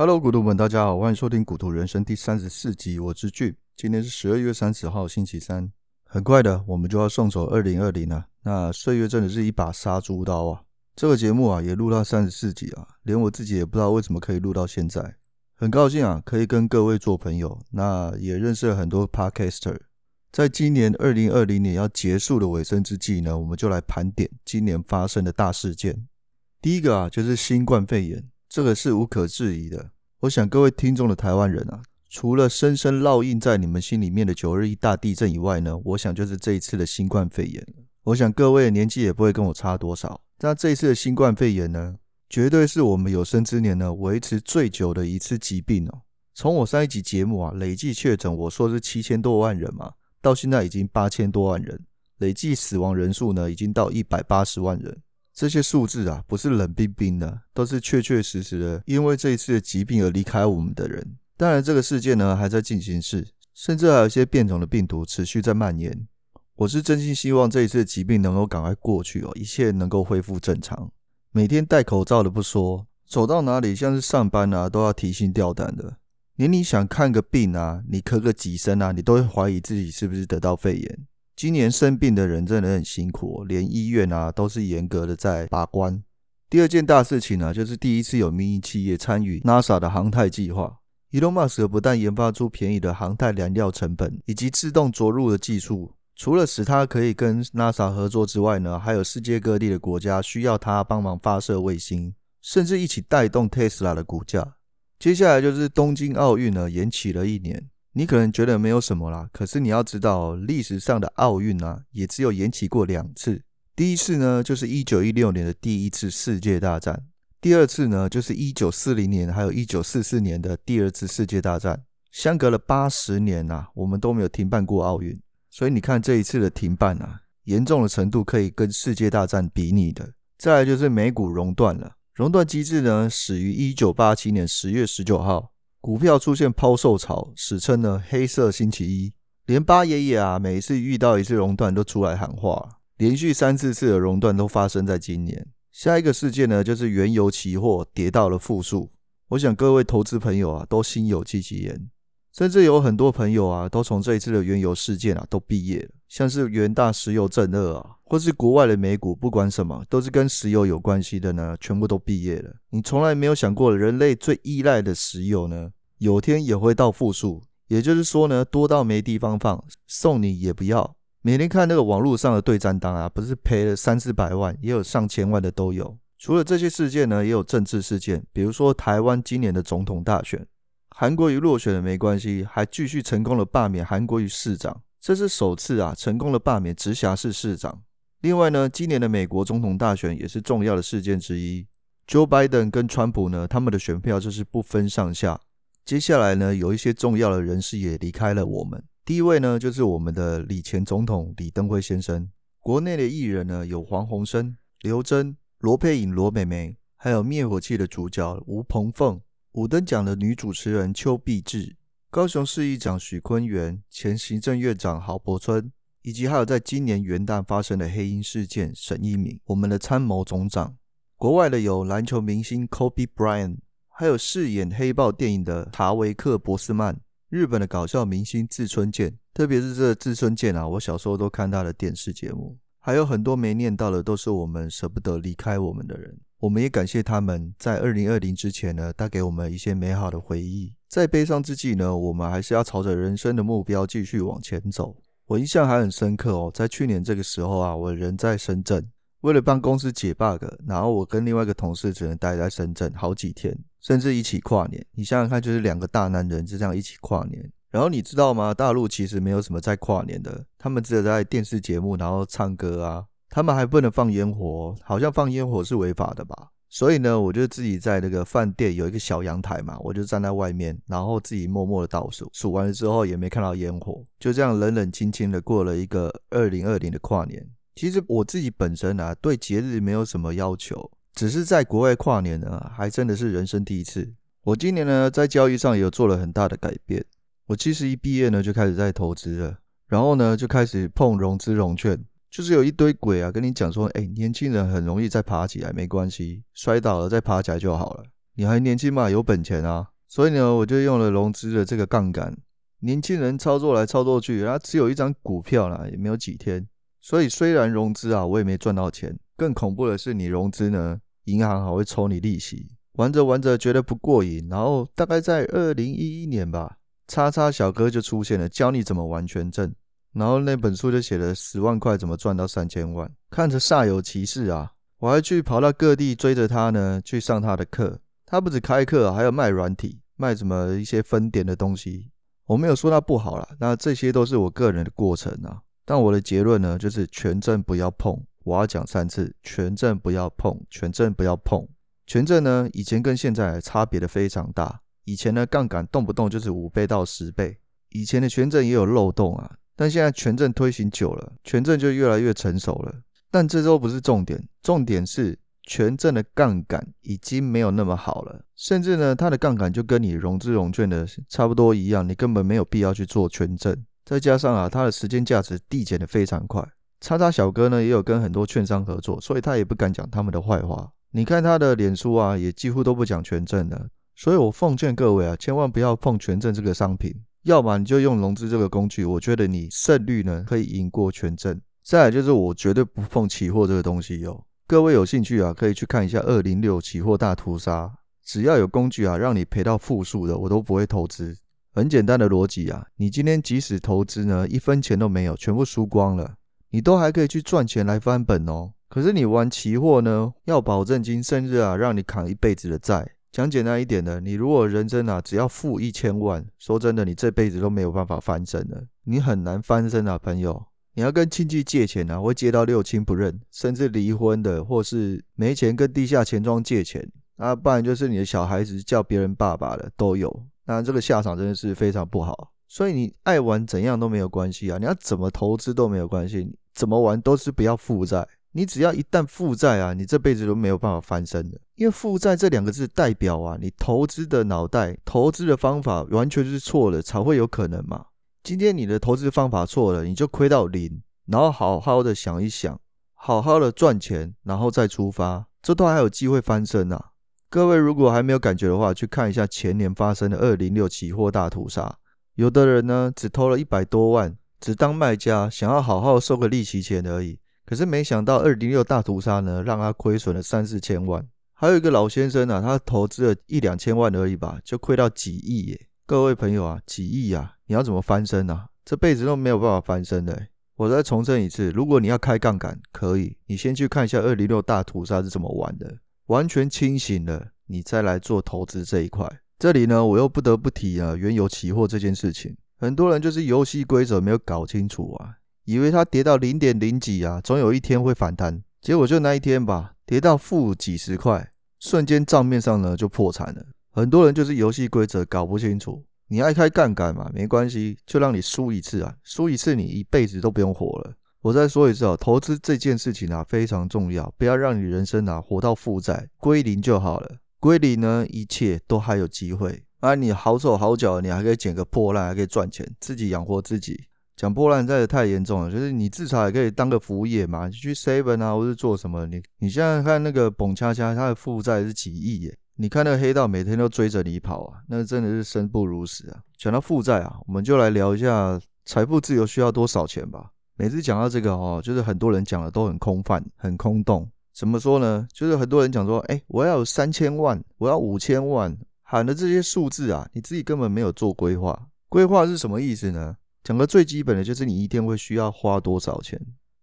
Hello，股徒们，大家好，欢迎收听《股徒人生》第三十四集，我是俊。今天是十二月三十号，星期三。很快的，我们就要送走二零二零了。那岁月真的是一把杀猪刀啊！这个节目啊，也录到三十四集啊，连我自己也不知道为什么可以录到现在。很高兴啊，可以跟各位做朋友，那也认识了很多 Podcaster。在今年二零二零年要结束的尾声之际呢，我们就来盘点今年发生的大事件。第一个啊，就是新冠肺炎。这个是无可置疑的。我想各位听众的台湾人啊，除了深深烙印在你们心里面的九二一大地震以外呢，我想就是这一次的新冠肺炎。我想各位的年纪也不会跟我差多少。那这一次的新冠肺炎呢，绝对是我们有生之年呢维持最久的一次疾病哦。从我上一集节目啊，累计确诊我说是七千多万人嘛，到现在已经八千多万人，累计死亡人数呢已经到一百八十万人。这些数字啊，不是冷冰冰的，都是确确实实的，因为这一次的疾病而离开我们的人。当然，这个世界呢还在进行式，甚至还有一些变种的病毒持续在蔓延。我是真心希望这一次的疾病能够赶快过去哦，一切能够恢复正常。每天戴口罩的不说，走到哪里像是上班啊，都要提心吊胆的。连你想看个病啊，你咳个几声啊，你都会怀疑自己是不是得到肺炎。今年生病的人真的很辛苦，连医院啊都是严格的在把关。第二件大事情呢，就是第一次有民营企业参与 NASA 的航太计划。Elon Musk 不但研发出便宜的航太燃料成本以及自动着陆的技术，除了使它可以跟 NASA 合作之外呢，还有世界各地的国家需要它帮忙发射卫星，甚至一起带动 Tesla 的股价。接下来就是东京奥运呢，延期了一年。你可能觉得没有什么啦，可是你要知道，历史上的奥运啊，也只有延期过两次。第一次呢，就是一九一六年的第一次世界大战；第二次呢，就是一九四零年还有一九四四年的第二次世界大战。相隔了八十年啊，我们都没有停办过奥运。所以你看这一次的停办啊，严重的程度可以跟世界大战比拟的。再来就是美股熔断了，熔断机制呢，始于一九八七年十月十九号。股票出现抛售潮，史称呢“黑色星期一”。连八爷爷啊，每一次遇到一次熔断都出来喊话。连续三四次的熔断都发生在今年。下一个事件呢，就是原油期货跌到了负数。我想各位投资朋友啊，都心有戚戚焉。甚至有很多朋友啊，都从这一次的原油事件啊都毕业了，像是元大石油正二啊，或是国外的美股，不管什么都是跟石油有关系的呢，全部都毕业了。你从来没有想过，人类最依赖的石油呢，有天也会到负数，也就是说呢，多到没地方放，送你也不要。每天看那个网络上的对战单啊，不是赔了三四百万，也有上千万的都有。除了这些事件呢，也有政治事件，比如说台湾今年的总统大选。韩国瑜落选了没关系，还继续成功的罢免韩国瑜市长，这是首次啊成功的罢免直辖市市长。另外呢，今年的美国总统大选也是重要的事件之一。Joe Biden 跟川普呢，他们的选票就是不分上下。接下来呢，有一些重要的人士也离开了我们。第一位呢，就是我们的李前总统李登辉先生。国内的艺人呢，有黄鸿升、刘真、罗佩颖、罗美眉，还有灭火器的主角吴鹏凤。五等奖的女主持人邱碧志，高雄市议长许坤元，前行政院长郝柏村，以及还有在今年元旦发生的黑鹰事件沈一鸣，我们的参谋总长。国外的有篮球明星 Kobe Bryant，还有饰演黑豹电影的塔维克·博斯曼，日本的搞笑明星志村健，特别是这志村健啊，我小时候都看他的电视节目，还有很多没念到的，都是我们舍不得离开我们的人。我们也感谢他们在二零二零之前呢，带给我们一些美好的回忆。在悲伤之际呢，我们还是要朝着人生的目标继续往前走。我印象还很深刻哦，在去年这个时候啊，我人在深圳，为了帮公司解 bug，然后我跟另外一个同事只能待在深圳好几天，甚至一起跨年。你想想看，就是两个大男人就这样一起跨年。然后你知道吗？大陆其实没有什么在跨年的，他们只有在电视节目然后唱歌啊。他们还不能放烟火，好像放烟火是违法的吧？所以呢，我就自己在那个饭店有一个小阳台嘛，我就站在外面，然后自己默默的倒数，数完了之后也没看到烟火，就这样冷冷清清的过了一个二零二零的跨年。其实我自己本身啊，对节日没有什么要求，只是在国外跨年呢，还真的是人生第一次。我今年呢，在交易上也有做了很大的改变。我其实一毕业呢，就开始在投资了，然后呢，就开始碰融资融券。就是有一堆鬼啊，跟你讲说，哎，年轻人很容易再爬起来，没关系，摔倒了再爬起来就好了。你还年轻嘛，有本钱啊。所以呢，我就用了融资的这个杠杆。年轻人操作来操作去，他只有一张股票啦，也没有几天。所以虽然融资啊，我也没赚到钱。更恐怖的是，你融资呢，银行还会抽你利息。玩着玩着觉得不过瘾，然后大概在二零一一年吧，叉叉小哥就出现了，教你怎么玩权证。然后那本书就写了十万块怎么赚到三千万，看着煞有其事啊！我还去跑到各地追着他呢，去上他的课。他不止开课，还有卖软体，卖什么一些分点的东西。我没有说他不好啦，那这些都是我个人的过程啊。但我的结论呢，就是权证不要碰。我要讲三次，权证不要碰，权证不要碰。权证呢，以前跟现在差别的非常大。以前呢，杠杆动不动就是五倍到十倍，以前的权证也有漏洞啊。但现在权证推行久了，权证就越来越成熟了。但这都不是重点，重点是权证的杠杆已经没有那么好了，甚至呢，它的杠杆就跟你融资融券的差不多一样，你根本没有必要去做权证。再加上啊，它的时间价值递减的非常快。叉叉小哥呢，也有跟很多券商合作，所以他也不敢讲他们的坏话。你看他的脸书啊，也几乎都不讲权证的。所以我奉劝各位啊，千万不要碰权证这个商品。要么你就用融资这个工具，我觉得你胜率呢可以赢过权证。再来就是我绝对不碰期货这个东西哟。各位有兴趣啊，可以去看一下二零六期货大屠杀。只要有工具啊，让你赔到负数的，我都不会投资。很简单的逻辑啊，你今天即使投资呢，一分钱都没有，全部输光了，你都还可以去赚钱来翻本哦。可是你玩期货呢，要保证金，甚至啊，让你扛一辈子的债。讲简单一点的，你如果人生啊只要负一千万，说真的，你这辈子都没有办法翻身了，你很难翻身啊，朋友。你要跟亲戚借钱啊，会借到六亲不认，甚至离婚的，或是没钱跟地下钱庄借钱，啊，不然就是你的小孩子叫别人爸爸的都有。那这个下场真的是非常不好。所以你爱玩怎样都没有关系啊，你要怎么投资都没有关系，怎么玩都是不要负债。你只要一旦负债啊，你这辈子都没有办法翻身的。因为负债这两个字代表啊，你投资的脑袋、投资的方法完全是错了，才会有可能嘛。今天你的投资方法错了，你就亏到零，然后好好的想一想，好好的赚钱，然后再出发，这都还有机会翻身啊。各位如果还没有感觉的话，去看一下前年发生的二零六期货大屠杀。有的人呢，只投了一百多万，只当卖家，想要好好收个利息钱而已。可是没想到二零六大屠杀呢，让他亏损了三四千万。还有一个老先生啊，他投资了一两千万而已吧，就亏到几亿耶！各位朋友啊，几亿啊，你要怎么翻身啊？这辈子都没有办法翻身的。我再重申一次，如果你要开杠杆，可以，你先去看一下二零六大屠杀是怎么玩的，完全清醒了，你再来做投资这一块。这里呢，我又不得不提啊，原油期货这件事情，很多人就是游戏规则没有搞清楚啊。以为它跌到零点零几啊，总有一天会反弹。结果就那一天吧，跌到负几十块，瞬间账面上呢就破产了。很多人就是游戏规则搞不清楚。你爱开杠杆嘛，没关系，就让你输一次啊，输一次你一辈子都不用活了。我再说一次啊，投资这件事情啊非常重要，不要让你人生啊活到负债，归零就好了。归零呢，一切都还有机会。啊，你好手好脚，你还可以捡个破烂，还可以赚钱，自己养活自己。讲破烂真的太严重了，就是你至少也可以当个服务业嘛，你去 seven 啊，或是做什么？你你现在看那个蹦恰恰，他的负债是几亿耶？你看那个黑道每天都追着你跑啊，那真的是生不如死啊！讲到负债啊，我们就来聊一下财富自由需要多少钱吧。每次讲到这个哦，就是很多人讲的都很空泛、很空洞。怎么说呢？就是很多人讲说，哎，我要有三千万，我要五千万，喊的这些数字啊，你自己根本没有做规划。规划是什么意思呢？讲个最基本的就是你一天会需要花多少钱？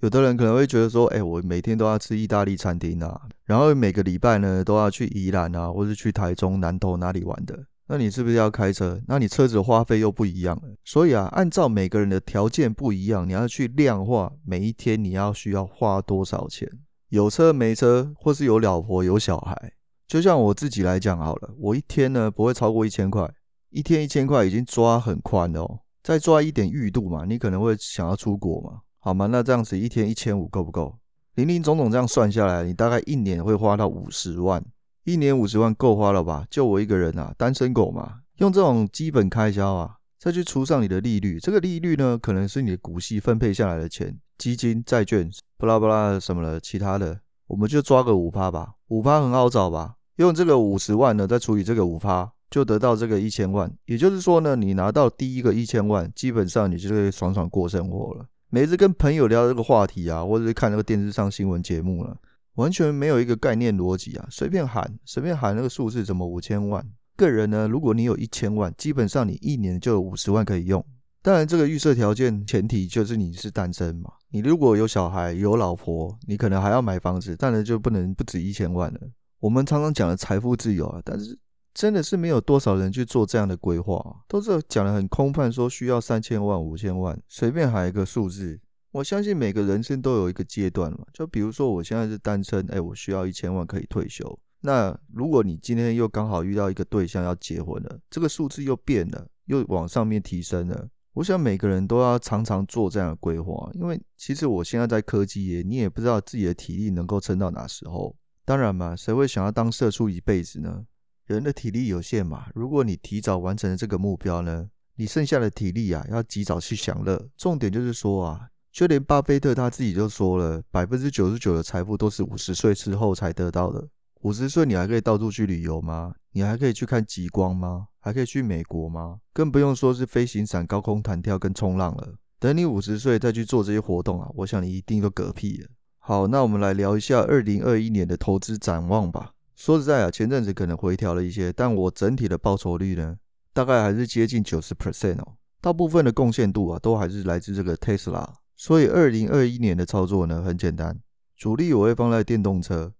有的人可能会觉得说，哎，我每天都要吃意大利餐厅啊，然后每个礼拜呢都要去宜兰啊，或是去台中南投哪里玩的，那你是不是要开车？那你车子的花费又不一样。所以啊，按照每个人的条件不一样，你要去量化每一天你要需要花多少钱。有车没车，或是有老婆有小孩，就像我自己来讲好了，我一天呢不会超过一千块，一天一千块已经抓很宽了哦。再抓一点裕度嘛，你可能会想要出国嘛，好吗？那这样子一天一千五够不够？林林总总这样算下来，你大概一年会花到五十万，一年五十万够花了吧？就我一个人啊，单身狗嘛，用这种基本开销啊，再去除上你的利率，这个利率呢，可能是你的股息分配下来的钱，基金、债券，巴拉巴拉什么的，其他的，我们就抓个五趴吧，五趴很好找吧？用这个五十万呢，再除以这个五趴，就得到这个一千万。也就是说呢，你拿到第一个一千万，基本上你就可以爽爽过生活了。每次跟朋友聊这个话题啊，或者是看那个电视上新闻节目了，完全没有一个概念逻辑啊，随便喊，随便喊那个数字，怎么五千万？个人呢，如果你有一千万，基本上你一年就有五十万可以用。当然，这个预设条件前提就是你是单身嘛。你如果有小孩、有老婆，你可能还要买房子，当然就不能不止一千万了。我们常常讲的财富自由啊，但是真的是没有多少人去做这样的规划，都是讲的很空泛，说需要三千万、五千万，随便喊一个数字。我相信每个人生都有一个阶段嘛，就比如说我现在是单身，哎，我需要一千万可以退休。那如果你今天又刚好遇到一个对象要结婚了，这个数字又变了，又往上面提升了。我想每个人都要常常做这样的规划，因为其实我现在在科技业，你也不知道自己的体力能够撑到哪时候。当然嘛，谁会想要当社畜一辈子呢？人的体力有限嘛。如果你提早完成了这个目标呢，你剩下的体力啊，要及早去享乐。重点就是说啊，就连巴菲特他自己就说了，百分之九十九的财富都是五十岁之后才得到的。五十岁你还可以到处去旅游吗？你还可以去看极光吗？还可以去美国吗？更不用说是飞行伞、高空弹跳跟冲浪了。等你五十岁再去做这些活动啊，我想你一定都嗝屁了。好，那我们来聊一下二零二一年的投资展望吧。说实在啊，前阵子可能回调了一些，但我整体的报酬率呢，大概还是接近九十 percent 哦。大部分的贡献度啊，都还是来自这个 Tesla。所以二零二一年的操作呢，很简单，主力我会放在电动车。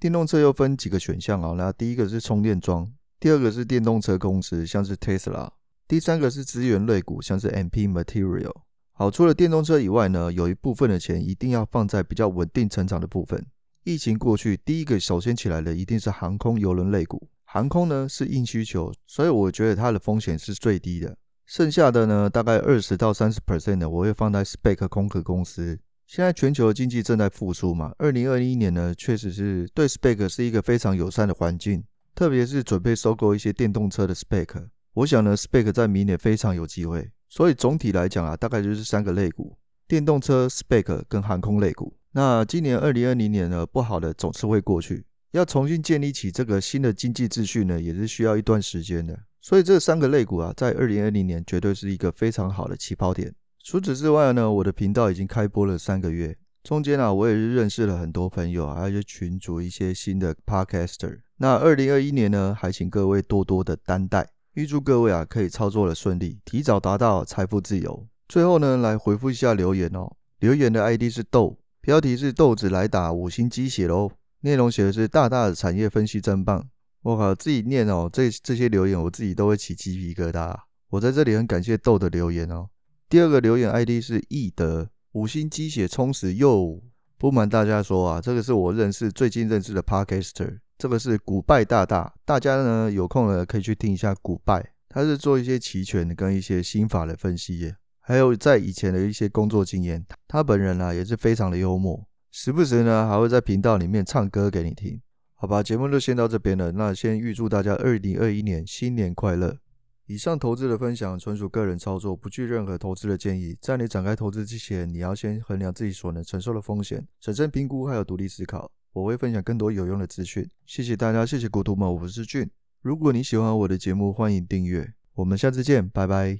电动车又分几个选项啊，那第一个是充电桩。第二个是电动车公司，像是 Tesla；第三个是资源类股，像是 MP Material。好，除了电动车以外呢，有一部分的钱一定要放在比较稳定成长的部分。疫情过去，第一个首先起来的一定是航空邮轮类股。航空呢是硬需求，所以我觉得它的风险是最低的。剩下的呢，大概二十到三十 percent 的，我会放在 SPAC 空壳公司。现在全球的经济正在复苏嘛，二零二一年呢，确实是对 SPAC 是一个非常友善的环境。特别是准备收购一些电动车的 SPAC，我想呢，SPAC 在明年非常有机会。所以总体来讲啊，大概就是三个类股：电动车、SPAC 跟航空类股。那今年二零二零年呢，不好的总是会过去，要重新建立起这个新的经济秩序呢，也是需要一段时间的。所以这三个类股啊，在二零二零年绝对是一个非常好的起跑点。除此之外呢，我的频道已经开播了三个月。中间啊，我也是认识了很多朋友，还有群组一些新的 Podcaster。那二零二一年呢，还请各位多多的担待，预祝各位啊可以操作的顺利，提早达到财富自由。最后呢，来回复一下留言哦。留言的 ID 是豆，标题是豆子来打五星鸡血喽。内容写的是大大的产业分析真棒。我靠，自己念哦，这这些留言我自己都会起鸡皮疙瘩。我在这里很感谢豆的留言哦。第二个留言 ID 是易德。五星鸡血充实又不瞒大家说啊，这个是我认识最近认识的 Podcaster，这个是古拜大大，大家呢有空呢可以去听一下古拜，他是做一些期权跟一些心法的分析，还有在以前的一些工作经验，他本人啊也是非常的幽默，时不时呢还会在频道里面唱歌给你听，好吧，节目就先到这边了，那先预祝大家二零二一年新年快乐。以上投资的分享纯属个人操作，不具任何投资的建议。在你展开投资之前，你要先衡量自己所能承受的风险，审慎评估，还有独立思考。我会分享更多有用的资讯。谢谢大家，谢谢股徒们，我是俊。如果你喜欢我的节目，欢迎订阅。我们下次见，拜拜。